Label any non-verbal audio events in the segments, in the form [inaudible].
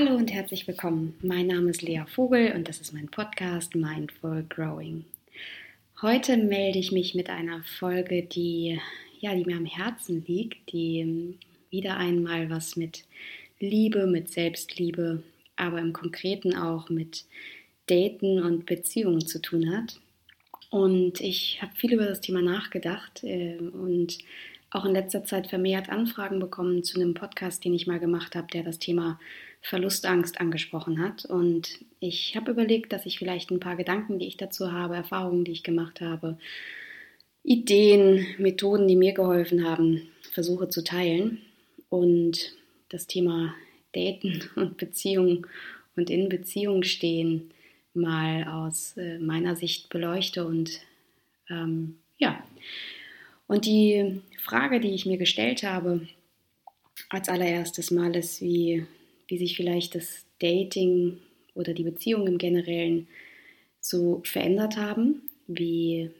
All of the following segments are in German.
Hallo und herzlich willkommen. Mein Name ist Lea Vogel und das ist mein Podcast Mindful Growing. Heute melde ich mich mit einer Folge, die, ja, die mir am Herzen liegt, die wieder einmal was mit Liebe, mit Selbstliebe, aber im Konkreten auch mit Daten und Beziehungen zu tun hat. Und ich habe viel über das Thema nachgedacht äh, und auch in letzter Zeit vermehrt Anfragen bekommen zu einem Podcast, den ich mal gemacht habe, der das Thema Verlustangst angesprochen hat. Und ich habe überlegt, dass ich vielleicht ein paar Gedanken, die ich dazu habe, Erfahrungen, die ich gemacht habe, Ideen, Methoden, die mir geholfen haben, versuche zu teilen und das Thema Daten [laughs] und Beziehung und in Beziehung stehen mal aus äh, meiner Sicht beleuchte und ähm, ja. Und die Frage, die ich mir gestellt habe, als allererstes Mal ist, wie wie sich vielleicht das Dating oder die Beziehung im Generellen so verändert haben, wie,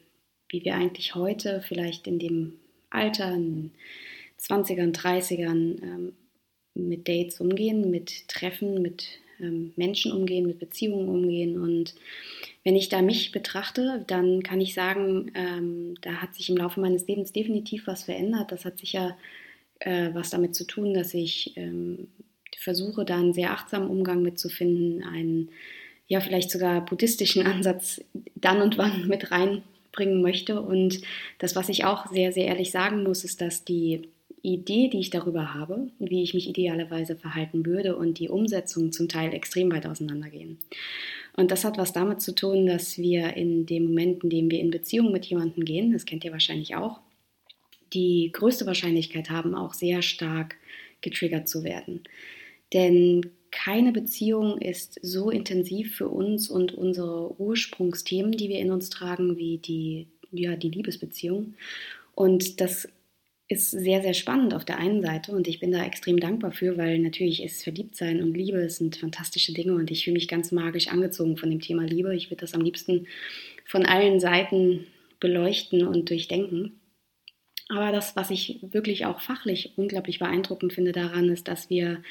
wie wir eigentlich heute vielleicht in dem Alter, in 20ern, 30ern ähm, mit Dates umgehen, mit Treffen, mit ähm, Menschen umgehen, mit Beziehungen umgehen. Und wenn ich da mich betrachte, dann kann ich sagen, ähm, da hat sich im Laufe meines Lebens definitiv was verändert. Das hat sicher äh, was damit zu tun, dass ich ähm, versuche da einen sehr achtsamen Umgang mitzufinden, einen ja vielleicht sogar buddhistischen [laughs] Ansatz dann und wann mit reinbringen möchte. Und das, was ich auch sehr, sehr ehrlich sagen muss, ist, dass die Idee, die ich darüber habe, wie ich mich idealerweise verhalten würde und die Umsetzung zum Teil extrem weit auseinandergehen. Und das hat was damit zu tun, dass wir in dem Moment, in dem wir in Beziehung mit jemandem gehen, das kennt ihr wahrscheinlich auch, die größte Wahrscheinlichkeit haben, auch sehr stark getriggert zu werden. Denn keine Beziehung ist so intensiv für uns und unsere Ursprungsthemen, die wir in uns tragen, wie die, ja, die Liebesbeziehung. Und das ist sehr, sehr spannend auf der einen Seite und ich bin da extrem dankbar für, weil natürlich ist Verliebtsein und Liebe sind fantastische Dinge und ich fühle mich ganz magisch angezogen von dem Thema Liebe. Ich würde das am liebsten von allen Seiten beleuchten und durchdenken. Aber das, was ich wirklich auch fachlich unglaublich beeindruckend finde daran, ist, dass wir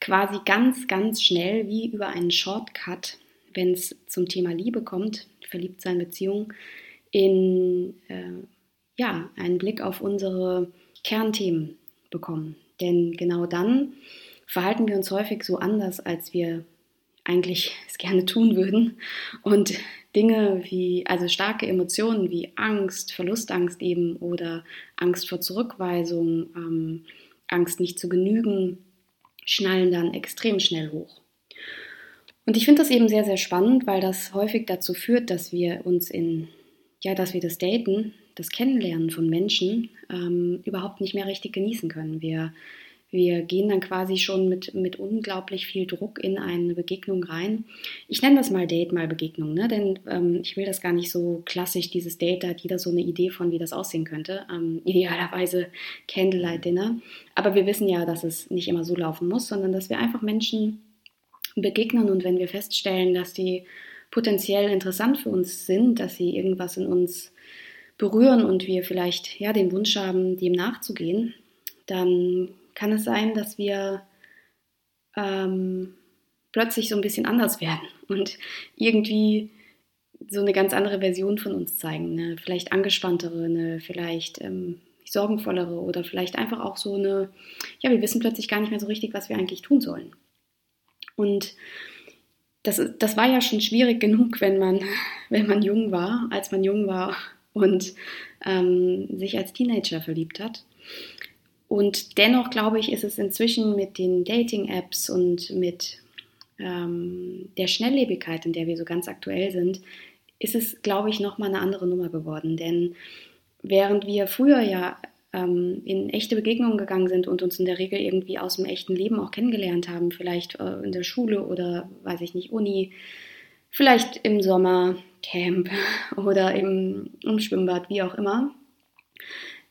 quasi ganz, ganz schnell wie über einen Shortcut, wenn es zum Thema Liebe kommt, Verliebtsein, Beziehung, in äh, ja, einen Blick auf unsere Kernthemen bekommen. Denn genau dann verhalten wir uns häufig so anders, als wir eigentlich [laughs] es gerne tun würden. Und Dinge wie, also starke Emotionen wie Angst, Verlustangst eben oder Angst vor Zurückweisung, ähm, Angst nicht zu genügen, schnallen dann extrem schnell hoch. Und ich finde das eben sehr, sehr spannend, weil das häufig dazu führt, dass wir uns in, ja, dass wir das Daten, das Kennenlernen von Menschen ähm, überhaupt nicht mehr richtig genießen können. Wir wir gehen dann quasi schon mit, mit unglaublich viel Druck in eine Begegnung rein. Ich nenne das mal Date, mal Begegnung, ne? denn ähm, ich will das gar nicht so klassisch, dieses Date, da hat jeder so eine Idee von, wie das aussehen könnte. Ähm, idealerweise Candlelight Dinner. Aber wir wissen ja, dass es nicht immer so laufen muss, sondern dass wir einfach Menschen begegnen und wenn wir feststellen, dass die potenziell interessant für uns sind, dass sie irgendwas in uns berühren und wir vielleicht ja den Wunsch haben, dem nachzugehen, dann kann es sein, dass wir ähm, plötzlich so ein bisschen anders werden [laughs] und irgendwie so eine ganz andere Version von uns zeigen. Eine vielleicht angespanntere, eine vielleicht ähm, sorgenvollere oder vielleicht einfach auch so eine, ja, wir wissen plötzlich gar nicht mehr so richtig, was wir eigentlich tun sollen. Und das, das war ja schon schwierig [laughs] genug, wenn man, wenn man jung war, als man jung war und ähm, sich als Teenager verliebt hat. Und dennoch glaube ich, ist es inzwischen mit den Dating-Apps und mit ähm, der Schnelllebigkeit, in der wir so ganz aktuell sind, ist es, glaube ich, nochmal eine andere Nummer geworden. Denn während wir früher ja ähm, in echte Begegnungen gegangen sind und uns in der Regel irgendwie aus dem echten Leben auch kennengelernt haben, vielleicht äh, in der Schule oder, weiß ich nicht, Uni, vielleicht im Sommer, Camp [laughs] oder im, im Schwimmbad, wie auch immer,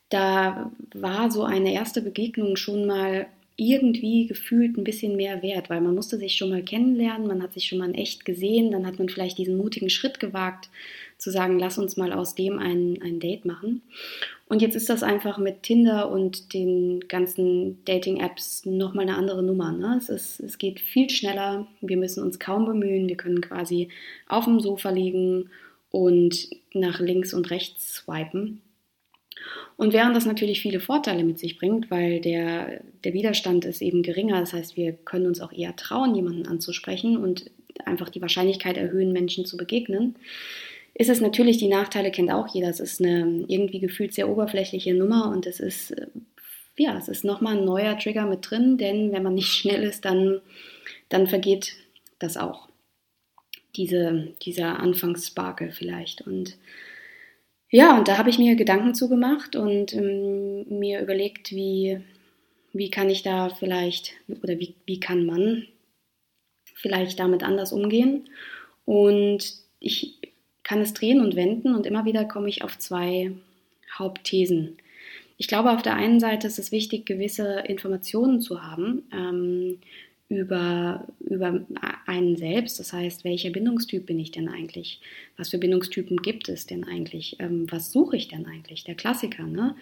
da war so eine erste Begegnung schon mal irgendwie gefühlt ein bisschen mehr wert, weil man musste sich schon mal kennenlernen, man hat sich schon mal in echt gesehen, dann hat man vielleicht diesen mutigen Schritt gewagt, zu sagen, lass uns mal aus dem ein, ein Date machen. Und jetzt ist das einfach mit Tinder und den ganzen Dating-Apps nochmal eine andere Nummer. Ne? Es, ist, es geht viel schneller, wir müssen uns kaum bemühen, wir können quasi auf dem Sofa liegen und nach links und rechts swipen. Und während das natürlich viele Vorteile mit sich bringt, weil der, der Widerstand ist eben geringer, das heißt, wir können uns auch eher trauen, jemanden anzusprechen und einfach die Wahrscheinlichkeit erhöhen, Menschen zu begegnen, ist es natürlich, die Nachteile kennt auch jeder, es ist eine irgendwie gefühlt sehr oberflächliche Nummer und es ist, ja, es ist nochmal ein neuer Trigger mit drin, denn wenn man nicht [laughs] schnell ist, dann, dann vergeht das auch. Diese, dieser Anfangssparkel vielleicht und ja, und da habe ich mir Gedanken zugemacht und ähm, mir überlegt, wie, wie kann ich da vielleicht oder wie, wie kann man vielleicht damit anders umgehen. Und ich kann es drehen und wenden und immer wieder komme ich auf zwei Hauptthesen. Ich glaube, auf der einen Seite ist es wichtig, gewisse Informationen zu haben, ähm, über, über einen selbst. Das heißt, welcher Bindungstyp bin ich denn eigentlich? Was für Bindungstypen gibt es denn eigentlich? Ähm, was suche ich denn eigentlich? Der Klassiker, ne?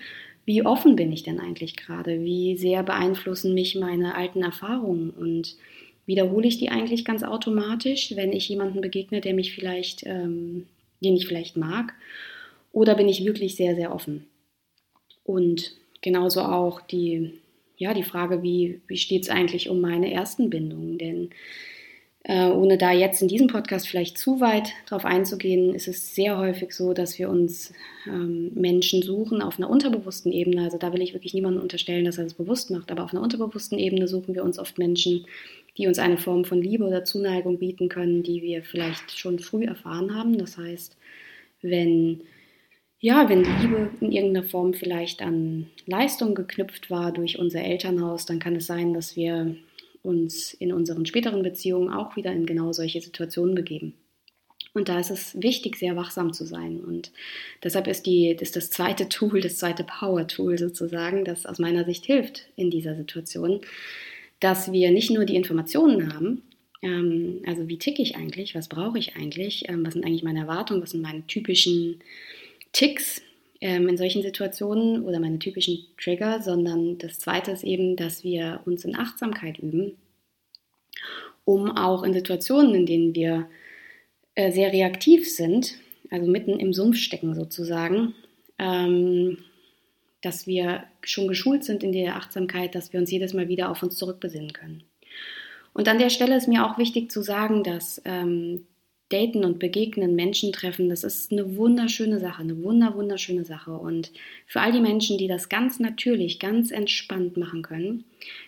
Wie offen bin ich denn eigentlich gerade? Wie sehr beeinflussen mich meine alten Erfahrungen? Und wiederhole ich die eigentlich ganz automatisch, wenn ich jemanden begegne, der mich vielleicht, ähm, den ich vielleicht mag? Oder bin ich wirklich sehr, sehr offen? Und genauso auch die ja, die Frage, wie, wie steht es eigentlich um meine ersten Bindungen? Denn äh, ohne da jetzt in diesem Podcast vielleicht zu weit drauf einzugehen, ist es sehr häufig so, dass wir uns ähm, Menschen suchen auf einer unterbewussten Ebene. Also da will ich wirklich niemandem unterstellen, dass er das bewusst macht, aber auf einer unterbewussten Ebene suchen wir uns oft Menschen, die uns eine Form von Liebe oder Zuneigung bieten können, die wir vielleicht schon früh erfahren haben. Das heißt, wenn ja, wenn Liebe in irgendeiner Form vielleicht an Leistung geknüpft war durch unser Elternhaus, dann kann es sein, dass wir uns in unseren späteren Beziehungen auch wieder in genau solche Situationen begeben. Und da ist es wichtig, sehr wachsam zu sein. Und deshalb ist, die, ist das zweite Tool, das zweite Power-Tool sozusagen, das aus meiner Sicht hilft in dieser Situation, dass wir nicht nur die Informationen haben, ähm, also wie ticke ich eigentlich, was brauche ich eigentlich, ähm, was sind eigentlich meine Erwartungen, was sind meine typischen Ticks in solchen Situationen oder meine typischen Trigger, sondern das Zweite ist eben, dass wir uns in Achtsamkeit üben, um auch in Situationen, in denen wir äh, sehr reaktiv sind, also mitten im Sumpf stecken sozusagen, ähm, dass wir schon geschult sind in der Achtsamkeit, dass wir uns jedes Mal wieder auf uns zurückbesinnen können. Und an der Stelle ist mir auch wichtig zu sagen, dass ähm, Daten und Begegnen, Menschen treffen, das ist eine wunderschöne Sache, eine wunder, wunderschöne Sache. Und für all die Menschen, die das ganz natürlich, ganz entspannt machen können,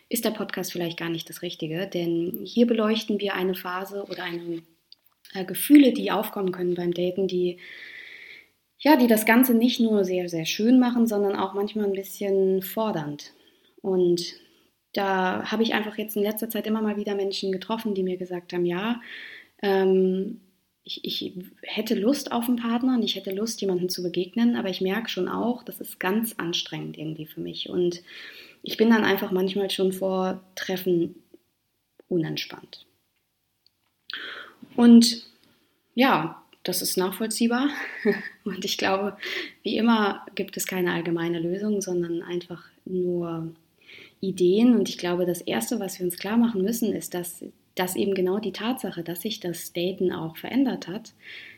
ist der Podcast vielleicht gar nicht das Richtige, denn hier beleuchten wir eine Phase oder eine äh, Gefühle, die aufkommen können beim Daten, die ja, die das Ganze nicht nur sehr, sehr schön machen, sondern auch manchmal ein bisschen fordernd. Und da habe ich einfach jetzt in letzter Zeit immer mal wieder Menschen getroffen, die mir gesagt haben, ja, ähm, ich, ich hätte Lust auf einen Partner und ich hätte Lust, jemandem zu begegnen, aber ich merke schon auch, das ist ganz anstrengend irgendwie für mich. Und ich bin dann einfach manchmal schon vor Treffen unentspannt. Und ja, das ist nachvollziehbar. [laughs] Und ich glaube, wie immer gibt es keine allgemeine Lösung, sondern einfach nur Ideen. Und ich glaube, das Erste, was wir uns klar machen müssen, ist, dass dass eben genau die Tatsache, dass sich das Daten auch verändert hat,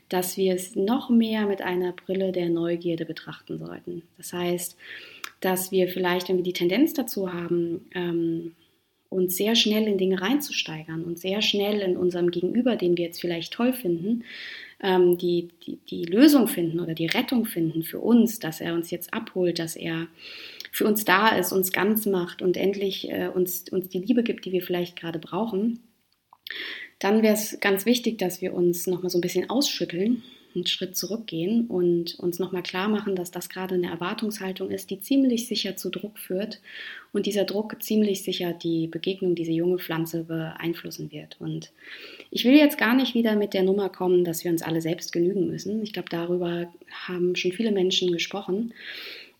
dass wir es noch mehr mit einer Brille der Neugierde betrachten sollten. Das heißt, dass wir vielleicht, wenn wir die Tendenz dazu haben, ähm, uns sehr schnell in Dinge reinzusteigern und sehr schnell in unserem Gegenüber, den wir jetzt vielleicht toll finden, ähm, die, die, die Lösung finden oder die Rettung finden für uns, dass er uns jetzt abholt, dass er für uns da ist, uns ganz macht und endlich äh, uns, uns die Liebe gibt, die wir vielleicht gerade brauchen dann wäre es ganz wichtig, dass wir uns nochmal so ein bisschen ausschütteln, einen Schritt zurückgehen und uns nochmal klar machen, dass das gerade eine Erwartungshaltung ist, die ziemlich sicher zu Druck führt und dieser Druck ziemlich sicher die Begegnung dieser junge Pflanze beeinflussen wird. Und ich will jetzt gar nicht wieder mit der Nummer kommen, dass wir uns alle selbst genügen müssen. Ich glaube, darüber haben schon viele Menschen gesprochen.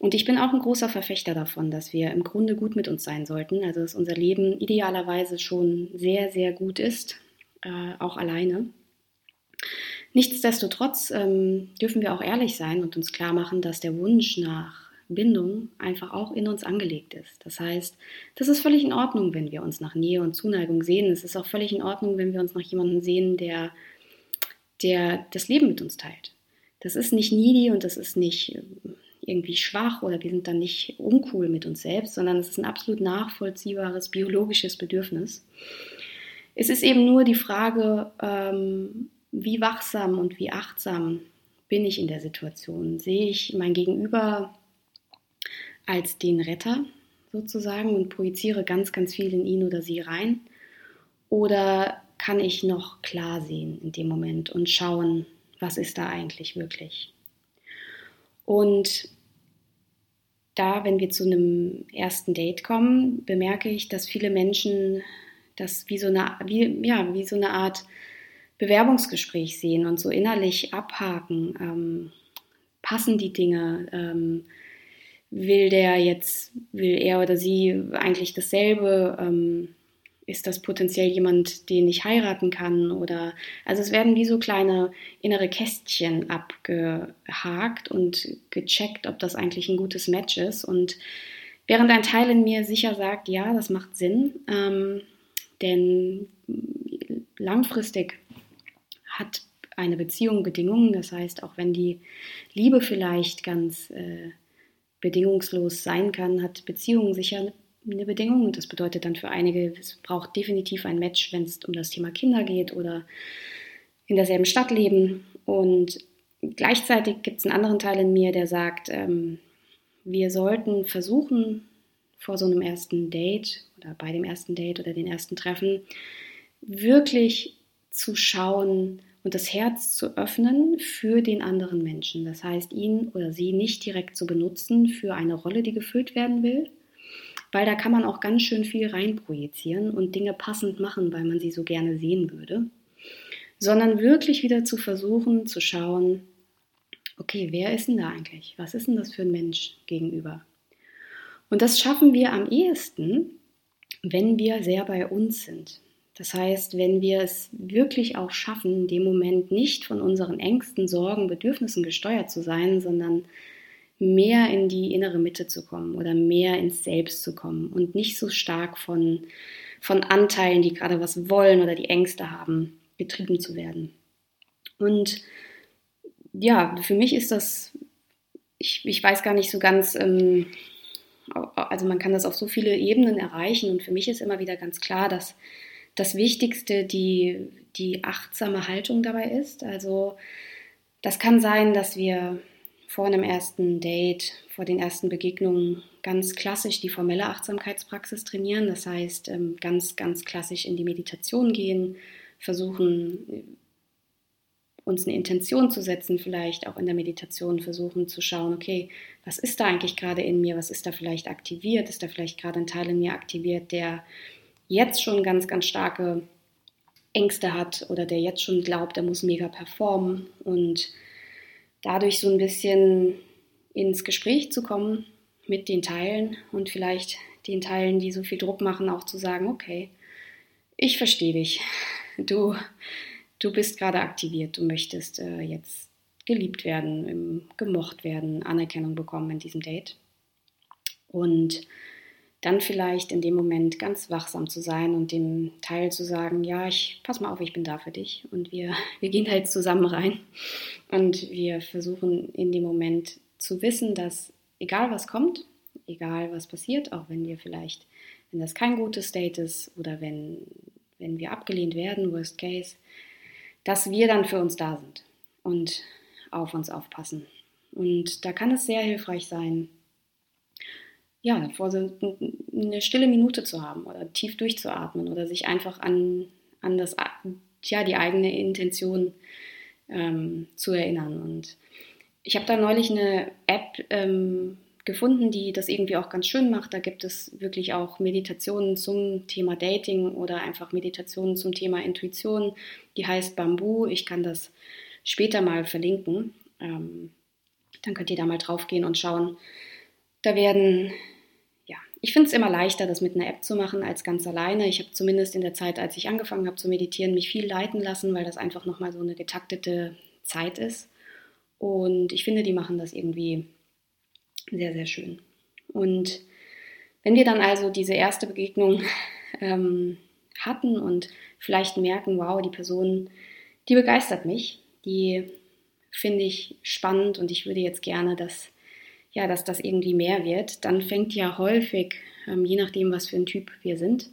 Und ich bin auch ein großer Verfechter davon, dass wir im Grunde gut mit uns sein sollten. Also dass unser Leben idealerweise schon sehr, sehr gut ist, äh, auch alleine. Nichtsdestotrotz ähm, dürfen wir auch ehrlich sein und uns klar machen, dass der Wunsch nach Bindung einfach auch in uns angelegt ist. Das heißt, das ist völlig in Ordnung, wenn wir uns nach Nähe und Zuneigung sehen. Es ist auch völlig in Ordnung, wenn wir uns nach jemandem sehen, der, der das Leben mit uns teilt. Das ist nicht needy und das ist nicht irgendwie schwach oder wir sind dann nicht uncool mit uns selbst, sondern es ist ein absolut nachvollziehbares biologisches Bedürfnis. Es ist eben nur die Frage, ähm, wie wachsam und wie achtsam bin ich in der Situation? Sehe ich mein Gegenüber als den Retter sozusagen und projiziere ganz, ganz viel in ihn oder sie rein? Oder kann ich noch klar sehen in dem Moment und schauen, was ist da eigentlich wirklich? Und da, wenn wir zu einem ersten Date kommen, bemerke ich, dass viele Menschen das wie so eine, wie, ja, wie so eine Art Bewerbungsgespräch sehen und so innerlich abhaken. Ähm, passen die Dinge? Ähm, will der jetzt, will er oder sie eigentlich dasselbe? Ähm, ist das potenziell jemand, den ich heiraten kann? Oder also es werden wie so kleine innere Kästchen abgehakt und gecheckt, ob das eigentlich ein gutes Match ist. Und während ein Teil in mir sicher sagt, ja, das macht Sinn, ähm, denn langfristig hat eine Beziehung Bedingungen. Das heißt, auch wenn die Liebe vielleicht ganz äh, bedingungslos sein kann, hat Beziehung sicher eine Bedingung. Das bedeutet dann für einige, es braucht definitiv ein Match, wenn es um das Thema Kinder geht oder in derselben Stadt leben. Und gleichzeitig gibt es einen anderen Teil in mir, der sagt, ähm, wir sollten versuchen, vor so einem ersten Date oder bei dem ersten Date oder den ersten Treffen wirklich zu schauen und das Herz zu öffnen für den anderen Menschen. Das heißt, ihn oder sie nicht direkt zu benutzen für eine Rolle, die gefüllt werden will, weil da kann man auch ganz schön viel reinprojizieren und Dinge passend machen, weil man sie so gerne sehen würde, sondern wirklich wieder zu versuchen zu schauen, okay, wer ist denn da eigentlich? Was ist denn das für ein Mensch gegenüber? Und das schaffen wir am ehesten, wenn wir sehr bei uns sind. Das heißt, wenn wir es wirklich auch schaffen, in dem Moment nicht von unseren Ängsten, Sorgen, Bedürfnissen gesteuert zu sein, sondern mehr in die innere Mitte zu kommen oder mehr ins Selbst zu kommen und nicht so stark von, von Anteilen, die gerade was wollen oder die Ängste haben, getrieben zu werden. Und ja, für mich ist das, ich, ich weiß gar nicht so ganz, ähm, also man kann das auf so viele Ebenen erreichen und für mich ist immer wieder ganz klar, dass das Wichtigste die, die achtsame Haltung dabei ist. Also das kann sein, dass wir vor einem ersten Date, vor den ersten Begegnungen ganz klassisch die formelle Achtsamkeitspraxis trainieren. Das heißt, ähm, ganz, ganz klassisch in die Meditation gehen, versuchen, uns eine Intention zu setzen, vielleicht auch in der Meditation versuchen zu schauen, okay, was ist da eigentlich gerade in mir, was ist da vielleicht aktiviert, ist da vielleicht gerade ein Teil in mir aktiviert, der jetzt schon ganz, ganz starke Ängste hat oder der jetzt schon glaubt, er muss mega performen? Und dadurch so ein bisschen ins Gespräch zu kommen mit den Teilen und vielleicht den Teilen, die so viel Druck machen, auch zu sagen, okay, ich verstehe dich. Du, du bist gerade aktiviert, du möchtest äh, jetzt geliebt werden, gemocht werden, Anerkennung bekommen in diesem Date. Und dann vielleicht in dem Moment ganz wachsam zu sein und dem Teil zu sagen, ja, ich pass mal auf, ich bin da für dich und wir, [laughs] wir gehen da jetzt zusammen rein und wir versuchen in dem Moment zu wissen, dass egal was kommt, egal was passiert, auch wenn wir vielleicht, wenn das kein gutes Date ist oder wenn, wenn wir abgelehnt werden, worst case, dass wir dann für uns da sind und auf uns aufpassen. Und da kann es sehr hilfreich sein, ja, davor so eine stille Minute zu haben oder tief durchzuatmen oder sich einfach an, an das, ja, die eigene Intention ähm, zu erinnern. Und ich habe da neulich eine App ähm, gefunden, die das irgendwie auch ganz schön macht. Da gibt es wirklich auch Meditationen zum Thema Dating oder einfach Meditationen zum Thema Intuition. Die heißt Bambu. Ich kann das später mal verlinken. Ähm, dann könnt ihr da mal drauf gehen und schauen, Da werden, ich finde es immer leichter, das mit einer App zu machen als ganz alleine. Ich habe zumindest in der Zeit, als ich angefangen habe zu meditieren, mich viel leiten lassen, weil das einfach nochmal so eine getaktete Zeit ist. Und ich finde, die machen das irgendwie sehr, sehr schön. Und wenn wir dann also diese erste Begegnung ähm, hatten und vielleicht merken, wow, die Person, die begeistert mich, die finde ich spannend und ich würde jetzt gerne, dass, ja, dass das irgendwie mehr wird, dann fängt ja häufig, ähm, je nachdem, was für ein Typ wir sind,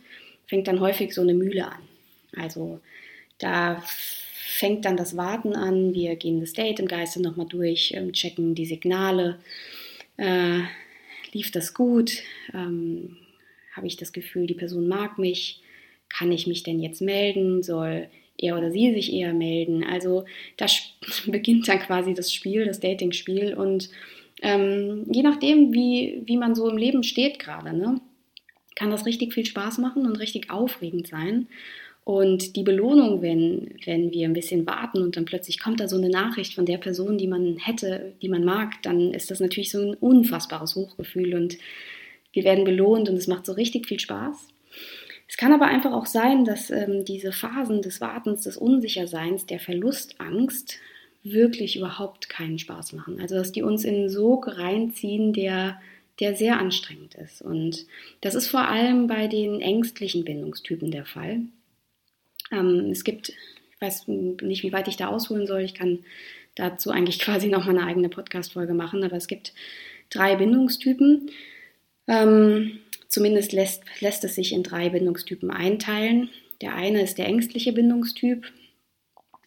fängt dann häufig so eine Mühle an. Also da fängt dann das Warten an, wir gehen das Date im Geiste nochmal durch, ähm, checken die Signale. Äh, lief das gut? Ähm, Habe ich das Gefühl, die Person mag mich? Kann ich mich denn jetzt melden? Soll er oder sie sich eher melden? Also da [laughs] beginnt dann quasi das Spiel, das Dating-Spiel und ähm, je nachdem, wie, wie man so im Leben steht gerade, ne, kann das richtig viel Spaß machen und richtig aufregend sein. Und die Belohnung, wenn, wenn wir ein bisschen warten und dann plötzlich kommt da so eine Nachricht von der Person, die man hätte, die man mag, dann ist das natürlich so ein unfassbares Hochgefühl und wir werden belohnt und es macht so richtig viel Spaß. Es kann aber einfach auch sein, dass ähm, diese Phasen des Wartens, des Unsicherseins, der Verlustangst wirklich überhaupt keinen Spaß machen. Also dass die uns in einen Sog reinziehen, der, der sehr anstrengend ist. Und das ist vor allem bei den ängstlichen Bindungstypen der Fall. Ähm, es gibt, ich weiß nicht, wie weit ich da ausholen soll, ich kann dazu eigentlich [laughs] quasi noch mal eine eigene Podcast-Folge machen, aber es gibt drei Bindungstypen. Ähm, zumindest lässt, lässt es sich in drei Bindungstypen einteilen. Der eine ist der ängstliche Bindungstyp,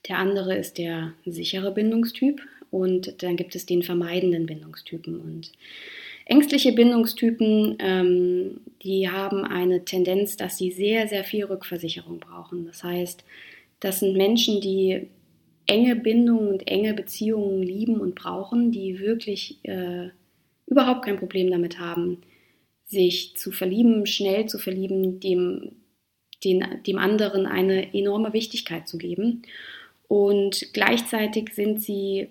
der andere ist der sichere Bindungstyp und dann gibt es den vermeidenden Bindungstypen. Und Ängstliche Bindungstypen, ähm, die haben eine Tendenz, dass sie sehr, sehr viel Rückversicherung brauchen. Das heißt, das sind Menschen, die enge Bindungen und enge Beziehungen lieben und brauchen, die wirklich äh, überhaupt kein Problem damit haben, sich zu verlieben, schnell zu verlieben, dem, den, dem anderen eine enorme Wichtigkeit zu geben. Und gleichzeitig sind sie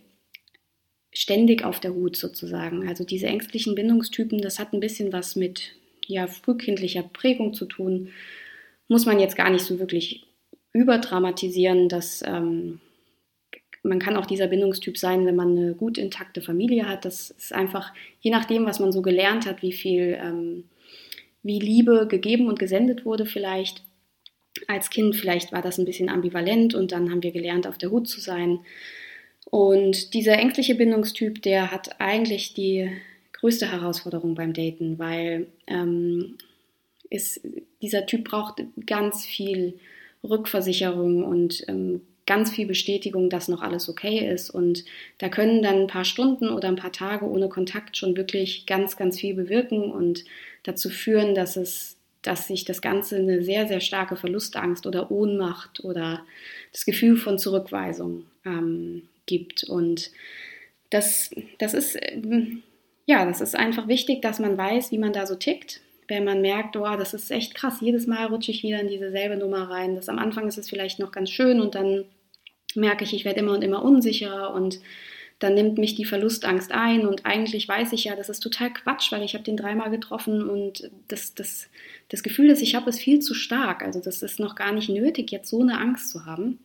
ständig auf der Hut sozusagen. Also diese ängstlichen Bindungstypen, das hat ein bisschen was mit ja, frühkindlicher Prägung zu tun. Muss man jetzt gar nicht so wirklich überdramatisieren, dass ähm, man kann auch dieser Bindungstyp sein, wenn man eine gut intakte Familie hat. Das ist einfach, je nachdem, was man so gelernt hat, wie viel, ähm, wie Liebe gegeben und gesendet wurde vielleicht. Als Kind vielleicht war das ein bisschen ambivalent und dann haben wir gelernt, auf der Hut zu sein. Und dieser ängstliche Bindungstyp, der hat eigentlich die größte Herausforderung beim Daten, weil ähm, ist, dieser Typ braucht ganz viel Rückversicherung und ähm, ganz viel Bestätigung, dass noch alles okay ist. Und da können dann ein paar Stunden oder ein paar Tage ohne Kontakt schon wirklich ganz, ganz viel bewirken und dazu führen, dass es, dass sich das Ganze eine sehr, sehr starke Verlustangst oder Ohnmacht oder das Gefühl von Zurückweisung ähm, gibt. Und das, das ist, ähm, ja, das ist einfach wichtig, dass man weiß, wie man da so tickt. Wenn man merkt, oh, das ist echt krass, jedes Mal rutsche ich wieder in diese selbe Nummer rein. Das am Anfang ist es vielleicht noch ganz schön und dann merke ich, ich werde immer und immer unsicherer und dann nimmt mich die Verlustangst ein und eigentlich weiß ich ja, das ist total Quatsch, weil ich habe den dreimal getroffen und das, das, das Gefühl, das ich habe, ist viel zu stark. Also das ist noch gar nicht nötig, jetzt so eine Angst zu haben.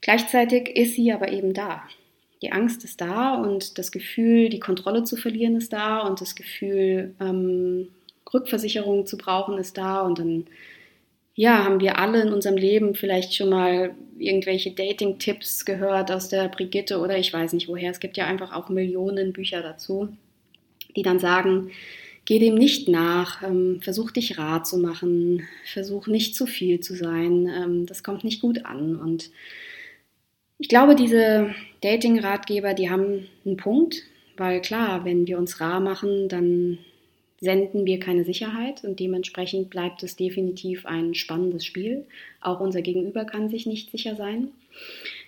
Gleichzeitig ist sie aber eben da. Die Angst ist da und das Gefühl, die Kontrolle zu verlieren, ist da und das Gefühl, ähm, Rückversicherung zu brauchen, ist da und dann ja, haben wir alle in unserem Leben vielleicht schon mal irgendwelche Dating-Tipps gehört aus der Brigitte oder ich weiß nicht woher. Es gibt ja einfach auch Millionen Bücher dazu, die dann sagen, geh dem nicht nach, ähm, versuch dich rar zu machen, versuch nicht zu viel zu sein, ähm, das kommt nicht gut an und ich glaube, diese Dating-Ratgeber, die haben einen Punkt, weil klar, wenn wir uns rar machen, dann senden wir keine Sicherheit und dementsprechend bleibt es definitiv ein spannendes Spiel. Auch unser Gegenüber kann sich nicht sicher sein.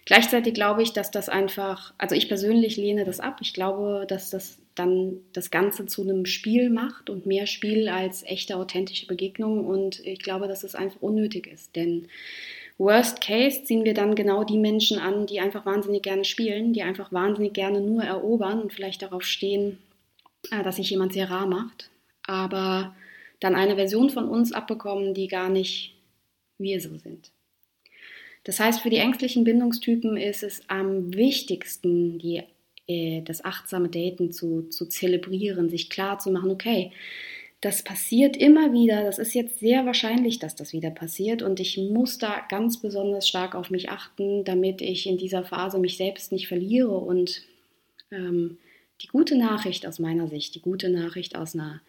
Gleichzeitig glaube ich, dass das einfach, also ich persönlich lehne das ab. Ich glaube, dass das dann das Ganze zu einem Spiel macht und mehr Spiel als echte, authentische Begegnung. Und ich glaube, dass es einfach unnötig ist. Denn Worst Case ziehen wir dann genau die Menschen an, die einfach wahnsinnig gerne spielen, die einfach wahnsinnig gerne nur erobern und vielleicht darauf stehen, äh, dass sich jemand sehr rar macht, aber dann eine Version von uns abbekommen, die gar nicht wir so sind. Das heißt, für die ängstlichen Bindungstypen ist es am wichtigsten, die, äh, das achtsame Daten zu, zu zelebrieren, sich klar zu machen, okay, das passiert immer wieder. Das ist jetzt sehr wahrscheinlich, dass das wieder passiert. Und ich muss da ganz besonders stark auf mich achten, damit ich in dieser Phase mich selbst nicht verliere. Und ähm, die gute Nachricht aus meiner Sicht, die gute Nachricht aus einer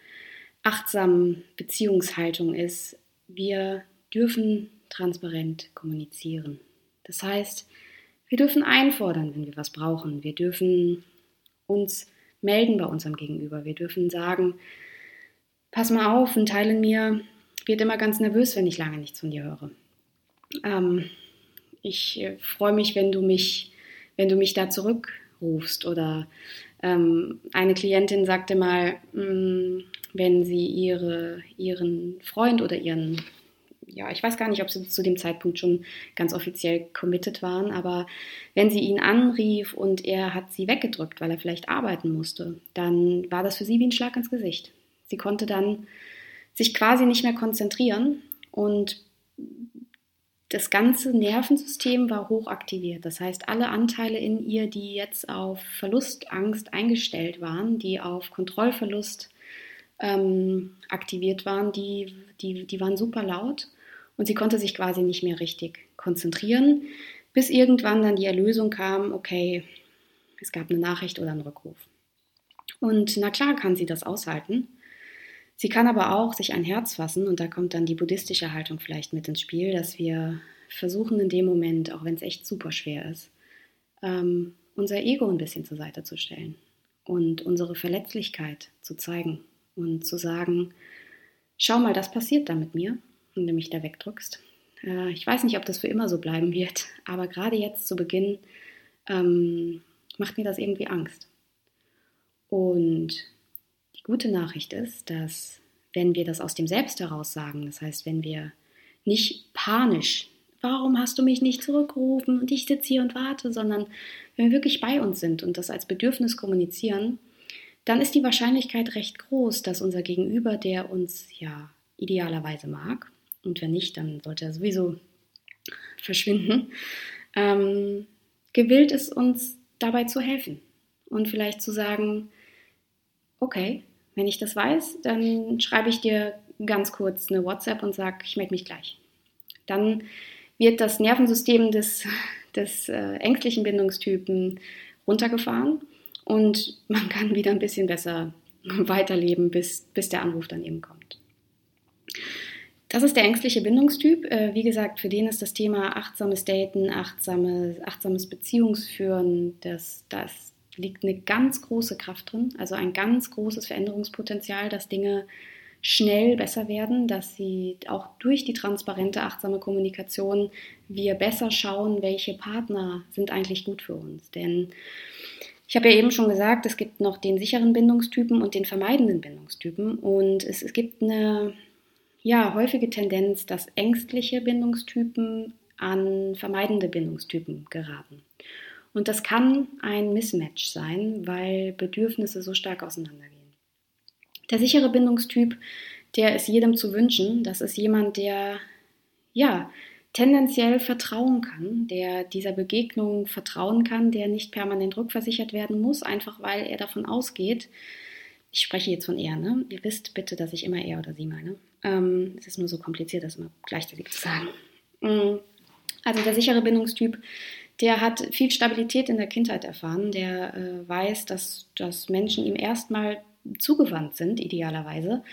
achtsamen Beziehungshaltung ist, wir dürfen transparent kommunizieren. Das heißt, wir dürfen einfordern, wenn wir was brauchen. Wir dürfen uns melden bei unserem Gegenüber. Wir dürfen sagen, pass mal auf, ein Teil in mir wird immer ganz nervös, wenn ich lange nichts von dir höre. Ähm, ich äh, freue mich, wenn du mich, wenn du mich da zurückrufst. Oder ähm, eine Klientin sagte mal, mm, wenn sie ihre, ihren Freund oder ihren, ja, ich weiß gar nicht, ob sie zu dem Zeitpunkt schon ganz offiziell committed waren, aber wenn sie ihn anrief und er hat sie weggedrückt, weil er vielleicht arbeiten musste, dann war das für sie wie ein Schlag ins Gesicht. Sie konnte dann sich quasi nicht mehr konzentrieren und das ganze Nervensystem war hochaktiviert. Das heißt, alle Anteile in ihr, die jetzt auf Verlustangst eingestellt waren, die auf Kontrollverlust ähm, aktiviert waren, die, die, die waren super laut und sie konnte sich quasi nicht mehr richtig konzentrieren, bis irgendwann dann die Erlösung kam, okay, es gab eine Nachricht oder einen Rückruf. Und na klar kann sie das aushalten. Sie kann aber auch sich ein Herz fassen und da kommt dann die buddhistische Haltung vielleicht mit ins Spiel, dass wir versuchen in dem Moment, auch wenn es echt super schwer ist, ähm, unser Ego ein bisschen zur Seite zu stellen und unsere Verletzlichkeit zu zeigen und zu sagen, schau mal, das passiert da mit mir, wenn du mich da wegdrückst. Äh, ich weiß nicht, ob das für immer so bleiben wird, [laughs] aber gerade jetzt zu Beginn ähm, macht mir das irgendwie Angst. Und die gute Nachricht ist, dass wenn wir das aus dem Selbst heraus sagen, das heißt, wenn wir nicht panisch, warum hast du mich nicht zurückgerufen und ich sitze hier und warte, sondern wenn wir wirklich bei uns sind und das als Bedürfnis kommunizieren, dann ist die Wahrscheinlichkeit recht groß, dass unser Gegenüber, der uns ja idealerweise mag, und wenn nicht, dann sollte er sowieso verschwinden, ähm, gewillt ist, uns dabei zu helfen und vielleicht zu sagen, okay, wenn ich das weiß, dann schreibe ich dir ganz kurz eine WhatsApp und sage, ich melde mich gleich. Dann wird das Nervensystem des, des äh, ängstlichen Bindungstypen runtergefahren und man kann wieder ein bisschen besser weiterleben, bis, bis der Anruf dann eben kommt. Das ist der ängstliche Bindungstyp. Äh, wie gesagt, für den ist das Thema achtsames Daten, achtsames, achtsames Beziehungsführen, das, das liegt eine ganz große Kraft drin, also ein ganz großes Veränderungspotenzial, dass Dinge schnell besser werden, dass sie auch durch die transparente, achtsame Kommunikation wir besser schauen, welche Partner sind eigentlich gut für uns. Denn ich habe ja eben schon gesagt, es gibt noch den sicheren Bindungstypen und den vermeidenden Bindungstypen und es, es gibt eine ja, häufige Tendenz, dass ängstliche Bindungstypen an vermeidende Bindungstypen geraten. Und das kann ein Mismatch sein, weil Bedürfnisse so stark auseinandergehen. Der sichere Bindungstyp, der ist jedem zu wünschen. Das ist jemand, der ja tendenziell vertrauen kann, der dieser Begegnung vertrauen kann, der nicht permanent rückversichert werden muss, einfach weil er davon ausgeht, ich spreche jetzt von er, ne? Ihr wisst bitte, dass ich immer er oder sie meine. Ähm, es ist nur so kompliziert, das immer gleichzeitig zu sagen. Mm. Also der sichere Bindungstyp der hat viel Stabilität in der Kindheit erfahren, der äh, weiß, dass, dass Menschen ihm erstmal zugewandt sind, idealerweise.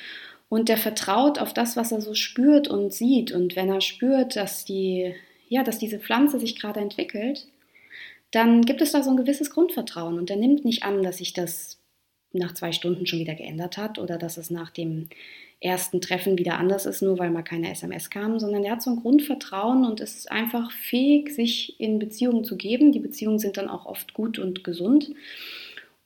Und der vertraut auf das, was er so spürt und sieht. Und wenn er spürt, dass, die, ja, dass diese Pflanze sich gerade entwickelt, dann gibt es da so ein gewisses Grundvertrauen. Und er nimmt nicht an, dass sich das nach zwei Stunden schon wieder geändert hat oder dass es nach dem ersten Treffen wieder anders ist, nur weil mal keine SMS kam, sondern er hat so ein Grundvertrauen und ist einfach fähig, sich in Beziehungen zu geben. Die Beziehungen sind dann auch oft gut und gesund.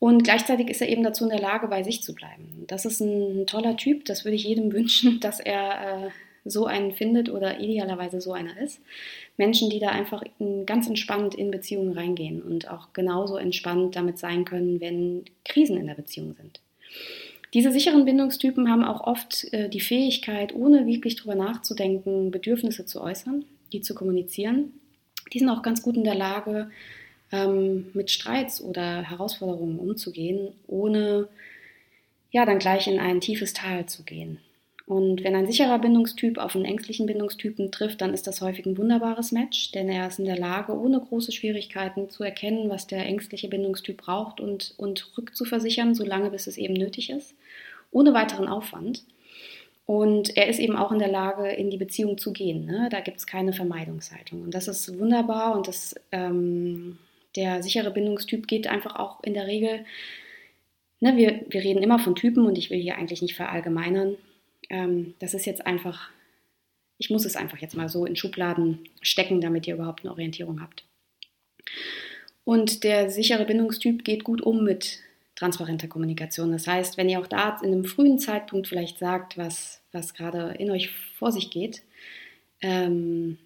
Und gleichzeitig ist er eben dazu in der Lage, bei sich zu bleiben. Das ist ein toller Typ, das würde ich jedem [laughs] wünschen, dass er äh, so einen findet oder idealerweise so einer ist. Menschen, die da einfach ganz entspannt in Beziehungen reingehen und auch genauso entspannt damit sein können, wenn Krisen in der Beziehung sind. Diese sicheren Bindungstypen haben auch oft äh, die Fähigkeit, ohne wirklich drüber nachzudenken, Bedürfnisse zu äußern, die zu kommunizieren. Die sind auch ganz gut in der Lage, ähm, mit Streits oder Herausforderungen umzugehen, ohne ja dann gleich in ein tiefes Tal zu gehen. Und wenn ein sicherer Bindungstyp auf einen ängstlichen Bindungstypen trifft, dann ist das häufig ein wunderbares Match, denn er ist in der Lage, ohne große Schwierigkeiten zu erkennen, was der ängstliche Bindungstyp braucht und, und rückzuversichern, solange bis es eben nötig ist, ohne weiteren Aufwand. Und er ist eben auch in der Lage, in die Beziehung zu gehen. Ne? Da gibt es keine Vermeidungshaltung. Und das ist wunderbar und das, ähm, der sichere Bindungstyp geht einfach auch in der Regel, ne, wir, wir reden immer von Typen und ich will hier eigentlich nicht verallgemeinern ähm, das ist jetzt einfach, ich muss es einfach jetzt mal so in Schubladen stecken, damit ihr überhaupt eine Orientierung habt. Und der sichere Bindungstyp geht gut um mit transparenter Kommunikation. Das heißt, wenn ihr auch da in einem frühen Zeitpunkt vielleicht sagt, was, was gerade in euch vor sich geht, ähm,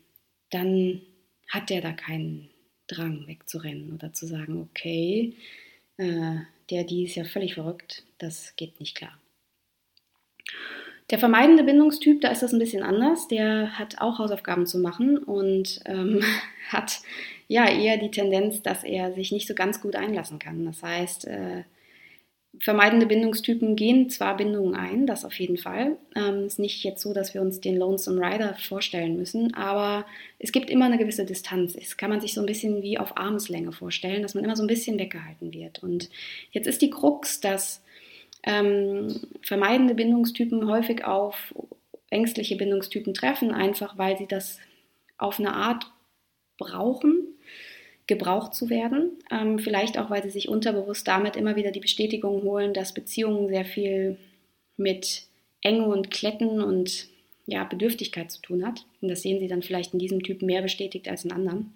dann hat der da keinen Drang wegzurennen oder zu sagen, okay, äh, der, die ist ja völlig verrückt, das geht nicht klar. Der vermeidende Bindungstyp, da ist das ein bisschen anders. Der hat auch Hausaufgaben zu machen und ähm, [laughs] hat ja eher die Tendenz, dass er sich nicht so ganz gut einlassen kann. Das heißt, äh, vermeidende Bindungstypen gehen zwar Bindungen ein, das auf jeden Fall. Ähm, ist nicht jetzt so, dass wir uns den Lonesome Rider vorstellen müssen, aber es gibt immer eine gewisse Distanz. Das kann man sich so ein bisschen wie auf Armeslänge vorstellen, dass man immer so ein bisschen weggehalten wird. Und jetzt ist die Krux, dass ähm, vermeidende Bindungstypen häufig auf ängstliche Bindungstypen treffen, einfach weil sie das auf eine Art brauchen, gebraucht zu werden. Ähm, vielleicht auch, weil sie sich unterbewusst damit immer wieder die Bestätigung holen, dass Beziehungen sehr viel mit Enge und Kletten und ja, Bedürftigkeit zu tun hat. Und das sehen sie dann vielleicht in diesem Typ mehr bestätigt als in anderen.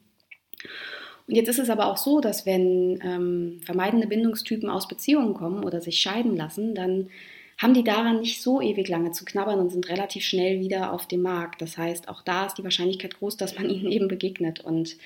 Und jetzt ist es aber auch so, dass wenn ähm, vermeidende Bindungstypen aus Beziehungen kommen oder sich scheiden lassen, dann haben die daran nicht so ewig lange zu knabbern und sind relativ schnell wieder auf dem Markt. Das heißt, auch da ist die Wahrscheinlichkeit groß, dass man [laughs] ihnen eben begegnet. Und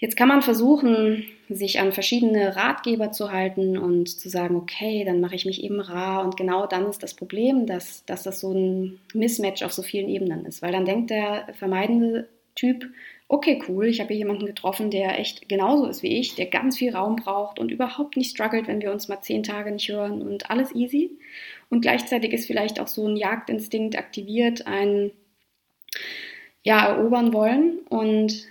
jetzt kann man versuchen, sich an verschiedene Ratgeber zu halten und zu sagen, okay, dann mache ich mich eben rar. Und genau dann ist das Problem, dass, dass das so ein Mismatch auf so vielen Ebenen ist. Weil dann denkt der vermeidende Typ, okay, cool, ich habe hier jemanden getroffen, der echt genauso ist wie ich, der ganz viel Raum braucht und überhaupt nicht struggelt, wenn wir uns mal zehn Tage nicht hören und alles easy. Und gleichzeitig ist vielleicht auch so ein Jagdinstinkt aktiviert, ein ja, erobern wollen. Und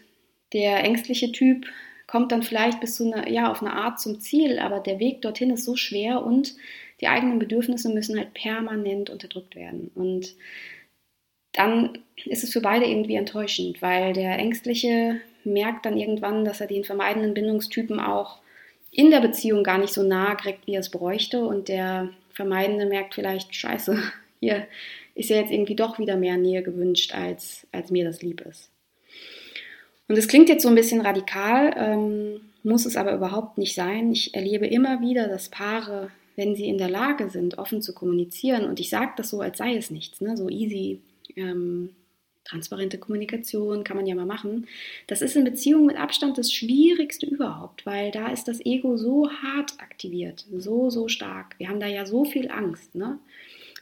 der ängstliche Typ kommt dann vielleicht bis zu einer, ja, auf eine Art zum Ziel, aber der Weg dorthin ist so schwer und die eigenen Bedürfnisse müssen halt permanent unterdrückt werden. Und dann ist es für beide irgendwie enttäuschend, weil der Ängstliche merkt dann irgendwann, dass er den vermeidenden Bindungstypen auch in der Beziehung gar nicht so nahe kriegt, wie er es bräuchte. Und der Vermeidende merkt vielleicht, scheiße, [laughs] hier ist ja jetzt irgendwie doch wieder mehr Nähe gewünscht, als, als mir das lieb ist. Und es klingt jetzt so ein bisschen radikal, ähm, muss es aber überhaupt nicht sein. Ich erlebe immer wieder, dass Paare, wenn sie in der Lage sind, offen zu kommunizieren, und ich sage das so, als sei es nichts, ne, so easy ähm, transparente Kommunikation kann man ja mal machen. Das ist in Beziehungen mit Abstand das Schwierigste überhaupt, weil da ist das Ego so hart aktiviert, so, so stark. Wir haben da ja so viel Angst. Ne?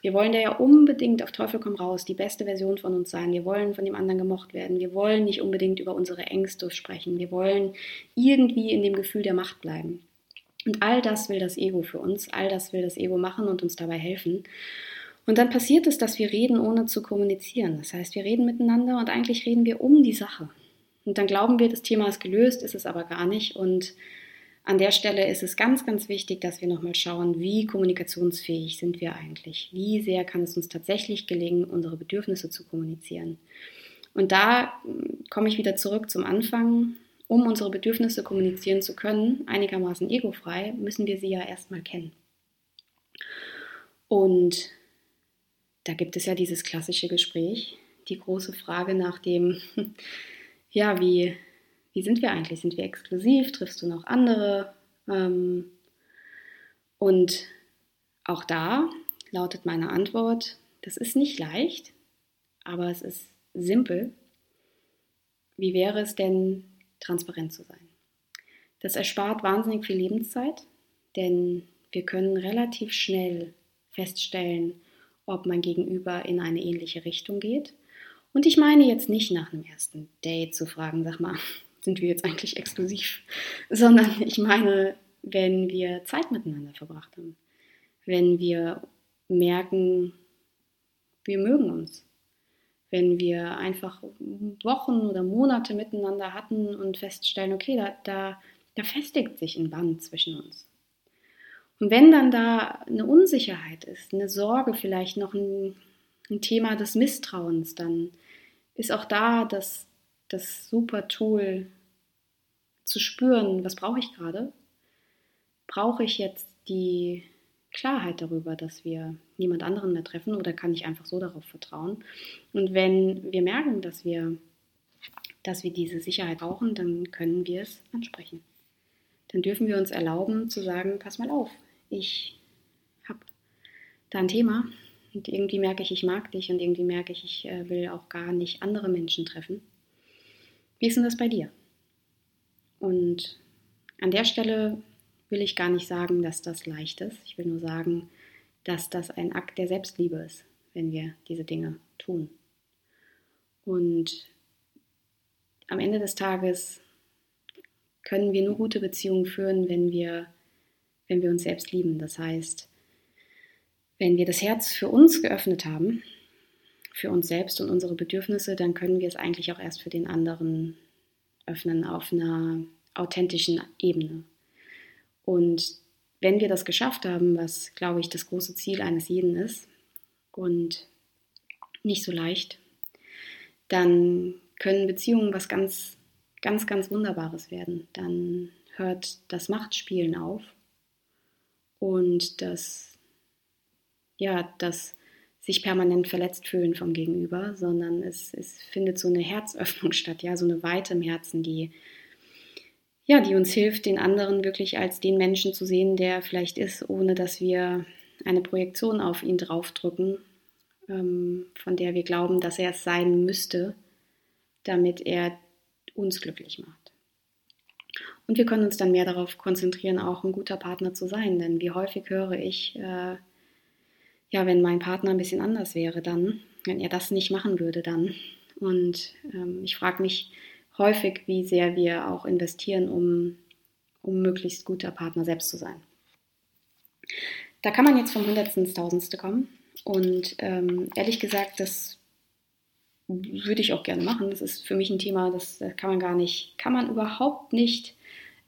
Wir wollen da ja unbedingt auf Teufel komm raus die beste Version von uns sein. Wir wollen von dem anderen gemocht werden. Wir wollen nicht unbedingt über unsere Ängste sprechen. Wir wollen irgendwie in dem Gefühl der Macht bleiben. Und all das will das Ego für uns. All das will das Ego machen und uns dabei helfen. Und dann passiert es, dass wir reden, ohne zu kommunizieren. Das heißt, wir reden miteinander und eigentlich reden wir um die Sache. Und dann glauben wir, das Thema ist gelöst, ist es aber gar nicht. Und an der Stelle ist es ganz, ganz wichtig, dass wir nochmal schauen, wie kommunikationsfähig sind wir eigentlich? Wie sehr kann es uns tatsächlich gelingen, unsere Bedürfnisse zu kommunizieren? Und da hm, komme ich wieder zurück zum Anfang. Um unsere Bedürfnisse kommunizieren zu können, einigermaßen egofrei, müssen wir sie ja erstmal kennen. Und da gibt es ja dieses klassische Gespräch, die große Frage nach dem, [laughs] ja, wie, wie sind wir eigentlich? Sind wir exklusiv? Triffst du noch andere? Ähm, und auch da lautet meine Antwort, das ist nicht leicht, aber es ist simpel. Wie wäre es denn, transparent zu sein? Das erspart wahnsinnig viel Lebenszeit, denn wir können relativ schnell feststellen, ob mein Gegenüber in eine ähnliche Richtung geht. Und ich meine jetzt nicht nach einem ersten Date zu fragen, sag mal, sind wir jetzt eigentlich exklusiv, [laughs] sondern ich meine, wenn wir Zeit miteinander verbracht haben, wenn wir merken, wir mögen uns, wenn wir einfach Wochen oder Monate miteinander hatten und feststellen, okay, da, da, da festigt sich ein Band zwischen uns. Und wenn dann da eine Unsicherheit ist, eine Sorge, vielleicht noch ein, ein Thema des Misstrauens, dann ist auch da das, das super Tool zu spüren, was brauche ich gerade? Brauche ich jetzt die Klarheit darüber, dass wir niemand anderen mehr treffen oder kann ich einfach so darauf vertrauen? Und wenn wir merken, dass wir, dass wir diese Sicherheit brauchen, dann können wir es ansprechen. Dann dürfen wir uns erlauben zu sagen, pass mal auf, ich habe da ein Thema und irgendwie merke ich, ich mag dich und irgendwie merke ich, ich äh, will auch gar nicht andere Menschen treffen. Wie ist denn das bei dir? Und an der Stelle will ich gar nicht sagen, dass das leicht ist. Ich will nur sagen, dass das ein Akt der Selbstliebe ist, wenn wir diese Dinge tun. Und am Ende des Tages können wir nur gute Beziehungen führen, wenn wir, wenn wir uns selbst lieben. Das heißt, wenn wir das Herz für uns geöffnet haben, für uns selbst und unsere Bedürfnisse, dann können wir es eigentlich auch erst für den anderen öffnen auf einer authentischen Ebene. Und wenn wir das geschafft haben, was, glaube ich, das große Ziel eines jeden ist und nicht so leicht, dann können Beziehungen was ganz, ganz, ganz Wunderbares werden. Dann hört das Machtspielen auf und das, ja, das sich permanent verletzt fühlen vom Gegenüber, sondern es, es findet so eine Herzöffnung statt, ja, so eine Weite im Herzen, die ja, die uns hilft, den anderen wirklich als den Menschen zu sehen, der vielleicht ist, ohne dass wir eine Projektion auf ihn draufdrücken, ähm, von der wir glauben, dass er es sein müsste, damit er uns glücklich macht. Und wir können uns dann mehr darauf konzentrieren, auch ein guter Partner zu sein, denn wie häufig höre ich, äh, ja, wenn mein Partner ein bisschen anders wäre, dann, wenn er das nicht machen würde, dann. Und ähm, ich frage mich, häufig, wie sehr wir auch investieren, um, um möglichst guter Partner selbst zu sein. Da kann man jetzt vom Hundertsten ins Tausendste kommen. Und ähm, ehrlich gesagt, das würde ich auch gerne machen. Das ist für mich ein Thema, das, kann man gar nicht, kann man überhaupt nicht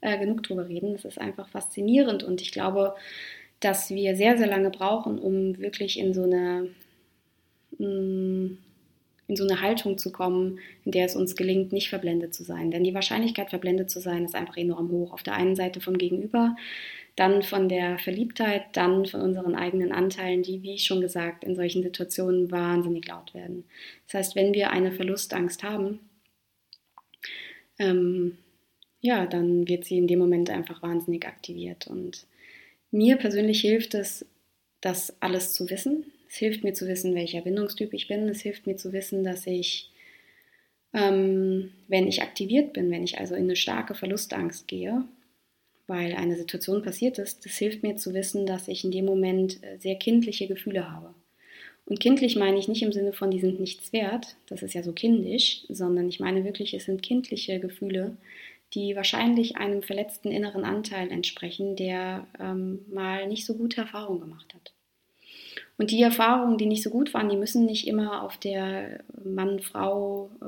äh, genug drüber reden. Das ist einfach faszinierend und ich glaube, dass wir sehr, sehr lange brauchen, um wirklich in so eine mm, in so eine Haltung zu kommen, in der es uns gelingt, nicht verblendet zu sein. Denn die Wahrscheinlichkeit, verblendet zu sein, ist einfach enorm hoch. Auf der einen Seite vom Gegenüber, dann von der Verliebtheit, dann von unseren eigenen Anteilen, die, wie schon gesagt, in solchen Situationen wahnsinnig laut werden. Das heißt, wenn wir eine Verlustangst haben, ähm, ja, dann wird sie in dem Moment einfach wahnsinnig aktiviert. Und mir persönlich hilft es, das alles zu wissen, es hilft mir zu wissen, welcher Bindungstyp ich bin. Es hilft mir zu wissen, dass ich, ähm, wenn ich aktiviert bin, wenn ich also in eine starke Verlustangst gehe, weil eine Situation passiert ist, das hilft mir zu wissen, dass ich in dem Moment äh, sehr kindliche Gefühle habe. Und kindlich meine ich nicht im Sinne von, die sind nichts wert, das ist ja so kindisch, sondern ich meine wirklich, es sind kindliche Gefühle, die wahrscheinlich einem verletzten inneren Anteil entsprechen, der ähm, mal nicht so gute Erfahrungen gemacht hat. Und die Erfahrungen, die nicht so gut waren, die müssen nicht immer auf der Mann-Frau äh,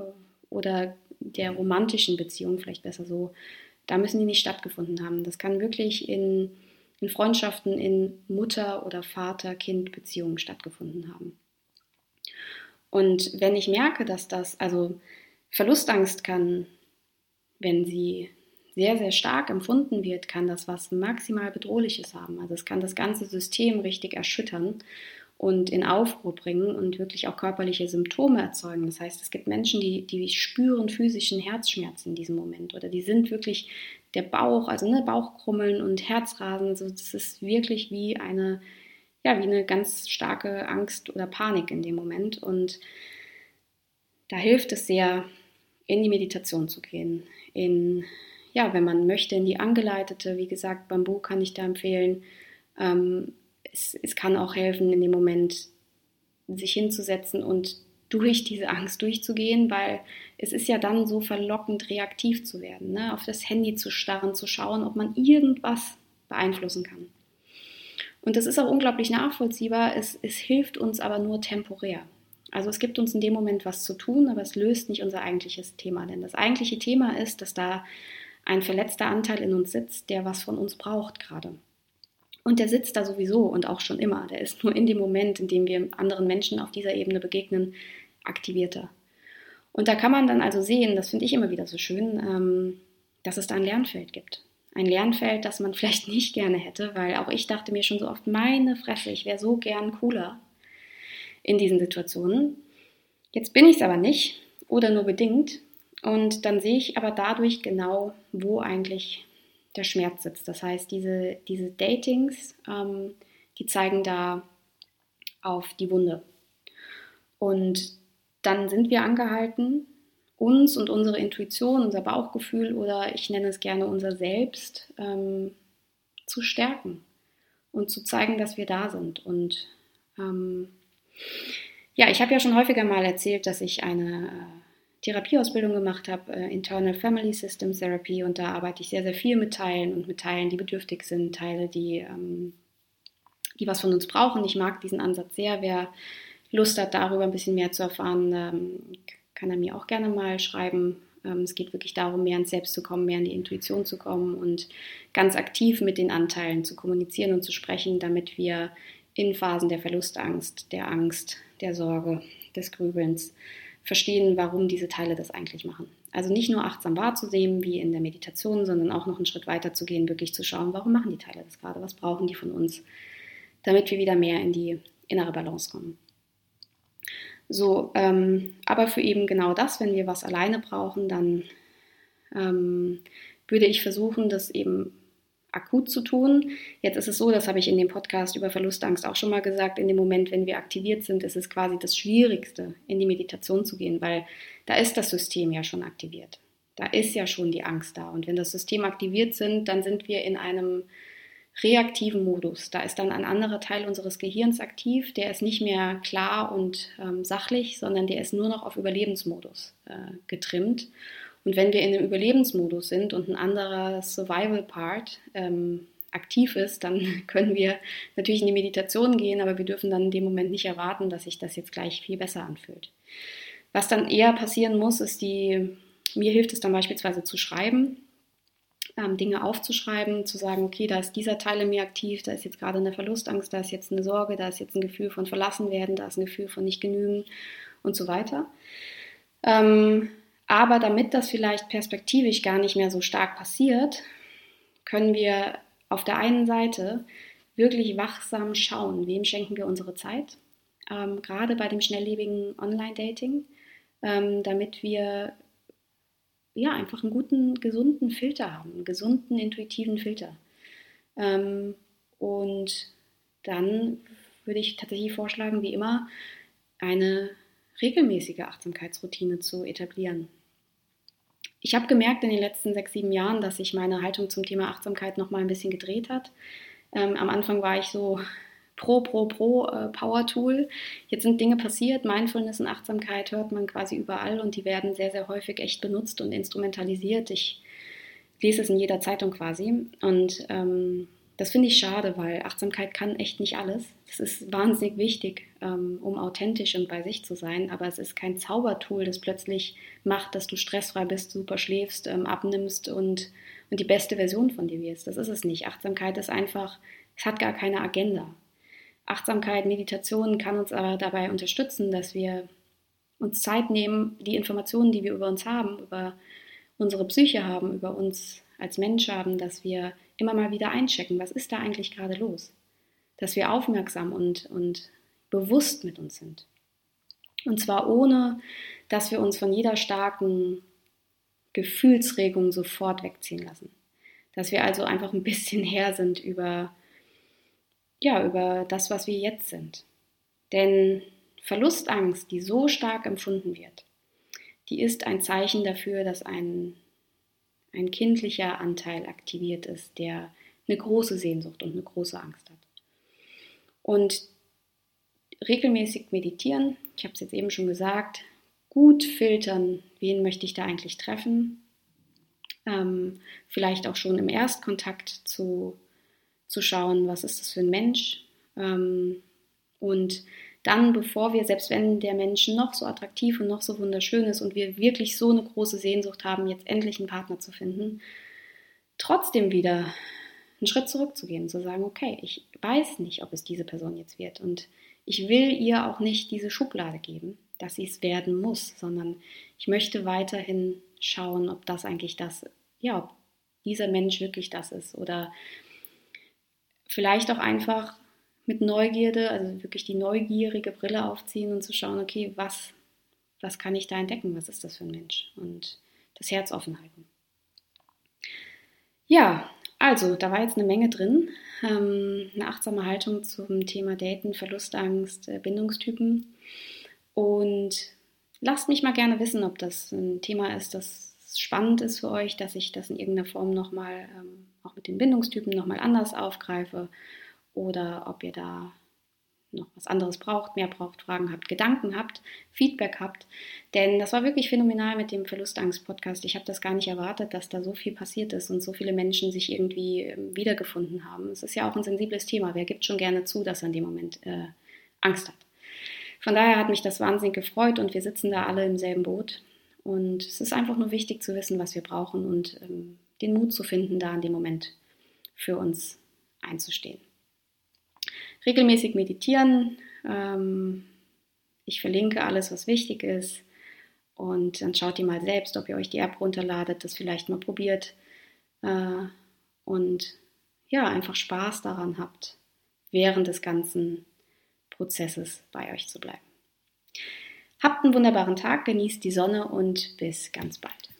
oder der romantischen Beziehung, vielleicht besser so, da müssen die nicht stattgefunden haben. Das kann wirklich in, in Freundschaften, in Mutter- oder Vater-Kind-Beziehungen stattgefunden haben. Und wenn ich merke, dass das, also Verlustangst kann, wenn sie sehr, sehr stark empfunden wird, kann das was maximal Bedrohliches haben. Also es kann das ganze System richtig erschüttern und in Aufruhr bringen und wirklich auch körperliche Symptome erzeugen. Das heißt, es gibt Menschen, die, die spüren physischen Herzschmerz in diesem Moment oder die sind wirklich der Bauch, also ne, Bauchkrummeln und Herzrasen. Also das ist wirklich wie eine, ja, wie eine ganz starke Angst oder Panik in dem Moment. Und da hilft es sehr, in die Meditation zu gehen, in ja, wenn man möchte, in die angeleitete, wie gesagt, Bambu kann ich da empfehlen, Ähm, es, es kann auch helfen, in dem Moment sich hinzusetzen und durch diese Angst durchzugehen, weil es ist ja dann so verlockend, reaktiv zu werden, ne? auf das Handy zu starren, zu schauen, ob man irgendwas beeinflussen kann. Und das ist auch unglaublich nachvollziehbar. Es, es hilft uns aber nur temporär. Also es gibt uns in dem Moment was zu tun, aber es löst nicht unser eigentliches Thema. Denn das eigentliche Thema ist, dass da ein verletzter Anteil in uns sitzt, der was von uns braucht gerade. Und der sitzt da sowieso und auch schon immer. Der ist nur in dem Moment, in dem wir anderen Menschen auf dieser Ebene begegnen, aktivierter. Und da kann man dann also sehen, das finde ich immer wieder so schön, ähm, dass es da ein Lernfeld gibt. Ein Lernfeld, das man [laughs] vielleicht nicht gerne hätte, weil auch ich dachte mir schon so oft, meine Fresse, ich wäre so gern cooler in diesen Situationen. Jetzt bin ich es aber nicht oder nur bedingt. Und dann sehe ich aber dadurch genau, wo eigentlich der Schmerz sitzt. Das heißt, diese, diese Datings, ähm, die zeigen da auf die Wunde. Und dann sind wir angehalten, uns und unsere Intuition, unser Bauchgefühl oder ich nenne es gerne unser Selbst ähm, zu stärken und zu zeigen, dass wir da sind. Und ähm, ja, ich habe ja schon häufiger mal erzählt, dass ich eine äh, Therapieausbildung gemacht habe, äh, Internal Family Systems Therapy, und da arbeite ich sehr, sehr viel mit Teilen und mit Teilen, die bedürftig sind, Teile, die, ähm, die was von uns brauchen. Ich mag diesen Ansatz sehr. Wer Lust hat, darüber ein bisschen mehr zu erfahren, ähm, kann er mir auch gerne mal schreiben. Ähm, es geht wirklich darum, mehr ins Selbst zu kommen, mehr in die Intuition zu kommen und ganz aktiv mit den Anteilen zu kommunizieren und zu sprechen, damit wir in Phasen der Verlustangst, der Angst, der Sorge, des Grübelns verstehen, warum diese Teile das eigentlich machen. Also nicht nur achtsam wahrzunehmen wie in der Meditation, sondern auch noch einen Schritt weiter zu gehen, wirklich zu schauen, warum machen die Teile das gerade, was brauchen die von uns, damit wir wieder mehr in die innere Balance kommen. So, ähm, aber für eben genau das, wenn wir was alleine brauchen, dann ähm, würde ich versuchen, das eben akut zu tun. Jetzt ist es so, das habe ich in dem Podcast über Verlustangst auch schon mal gesagt, in dem Moment, wenn wir aktiviert sind, ist es quasi das Schwierigste, in die Meditation zu gehen, weil da ist das System ja schon aktiviert. Da ist ja schon die Angst da. Und wenn das System aktiviert sind, dann sind wir in einem reaktiven Modus. Da ist dann ein anderer Teil unseres Gehirns aktiv, der ist nicht mehr klar und ähm, sachlich, sondern der ist nur noch auf Überlebensmodus äh, getrimmt. Und wenn wir in einem Überlebensmodus sind und ein anderer Survival-Part ähm, aktiv ist, dann [laughs] können wir natürlich in die Meditation gehen, aber wir dürfen dann in dem Moment nicht erwarten, dass sich das jetzt gleich viel besser anfühlt. Was dann eher passieren muss, ist die, mir hilft es dann beispielsweise zu schreiben ähm, Dinge aufzuschreiben, zu sagen, okay, da ist dieser Teil in mir aktiv, da ist jetzt gerade eine Verlustangst, da ist jetzt eine Sorge, da ist jetzt ein Gefühl von verlassen werden, da ist ein Gefühl von nicht genügen und so weiter. Ähm, aber damit das vielleicht perspektivisch gar nicht mehr so stark passiert, können wir auf der einen Seite wirklich wachsam schauen, wem schenken wir unsere Zeit, ähm, gerade bei dem schnelllebigen Online-Dating, ähm, damit wir ja, einfach einen guten, gesunden Filter haben, einen gesunden, intuitiven Filter. Ähm, und dann würde ich tatsächlich vorschlagen, wie immer, eine regelmäßige Achtsamkeitsroutine zu etablieren. Ich habe gemerkt in den letzten sechs, sieben Jahren, dass sich meine Haltung zum Thema Achtsamkeit noch mal ein bisschen gedreht hat. Ähm, am Anfang war ich so pro, pro, pro äh, Power-Tool. Jetzt sind Dinge passiert, Mindfulness und Achtsamkeit hört man quasi überall und die werden sehr, sehr häufig echt benutzt und instrumentalisiert. Ich lese es in jeder Zeitung quasi und ähm, das finde ich schade, weil Achtsamkeit kann echt nicht alles. Das ist wahnsinnig wichtig, ähm, um authentisch und bei sich zu sein, aber es ist kein Zaubertool, das plötzlich macht, dass du stressfrei bist, super schläfst, ähm, abnimmst und, und die beste Version von dir wirst. Das ist es nicht. Achtsamkeit ist einfach, es hat gar keine Agenda. Achtsamkeit, Meditation kann uns aber dabei unterstützen, dass wir uns Zeit nehmen, die Informationen, die wir über uns haben, über unsere Psyche haben, über uns als Mensch haben, dass wir immer mal wieder einchecken, was ist da eigentlich gerade los? Dass wir aufmerksam und, und bewusst mit uns sind. Und zwar ohne, dass wir uns von jeder starken Gefühlsregung sofort wegziehen lassen. Dass wir also einfach ein bisschen [laughs] her sind über ja, über das, was wir jetzt sind. Denn Verlustangst, die so stark empfunden wird, die ist ein Zeichen dafür, dass ein, ein kindlicher Anteil aktiviert ist, der eine große Sehnsucht und eine große Angst hat. Und regelmäßig meditieren, ich habe es jetzt eben schon gesagt, gut filtern, wen möchte ich da eigentlich treffen. Ähm, vielleicht auch schon im Erstkontakt zu, zu schauen, was ist das für ein Mensch. Ähm, und dann, bevor wir, selbst wenn der Mensch noch so attraktiv und noch so wunderschön ist und wir wirklich so eine große Sehnsucht haben, jetzt endlich einen Partner zu finden, trotzdem wieder einen Schritt zurückzugehen, zu sagen, okay, ich weiß nicht, ob es diese Person jetzt wird. Und ich will ihr auch nicht diese Schublade geben, dass sie es werden muss, sondern ich möchte weiterhin schauen, ob das eigentlich das, ja, ob dieser Mensch wirklich das ist. Oder vielleicht auch einfach mit Neugierde, also wirklich die neugierige Brille aufziehen und zu schauen, okay, was, was kann ich da entdecken, was ist das für ein Mensch und das Herz offen halten. Ja, also, da war jetzt eine Menge drin. Ähm, eine achtsame Haltung zum Thema Daten, Verlustangst, äh, Bindungstypen. Und lasst mich mal gerne wissen, ob das ein Thema ist, das spannend ist für euch, dass ich das in irgendeiner Form nochmal, ähm, auch mit den Bindungstypen nochmal anders aufgreife oder ob ihr da noch was anderes braucht, mehr braucht, Fragen habt, Gedanken habt, Feedback habt. Denn das war wirklich phänomenal mit dem Verlustangst-Podcast. Ich habe das gar nicht erwartet, dass da so viel passiert ist und so viele Menschen sich irgendwie ähm, wiedergefunden haben. Es ist ja auch ein sensibles Thema. Wer gibt schon gerne zu, dass er in dem Moment äh, Angst hat? Von daher hat mich das wahnsinnig gefreut und wir sitzen da alle im selben Boot. Und es ist einfach nur wichtig zu wissen, was wir brauchen und ähm, den Mut zu finden, da in dem Moment für uns einzustehen regelmäßig meditieren. Ähm, ich verlinke alles, was wichtig ist. Und dann schaut ihr mal selbst, ob ihr euch die App runterladet, das vielleicht mal probiert. Äh, und ja, einfach Spaß daran habt, während des ganzen Prozesses bei euch zu bleiben. Habt einen wunderbaren Tag, genießt die Sonne und bis ganz bald.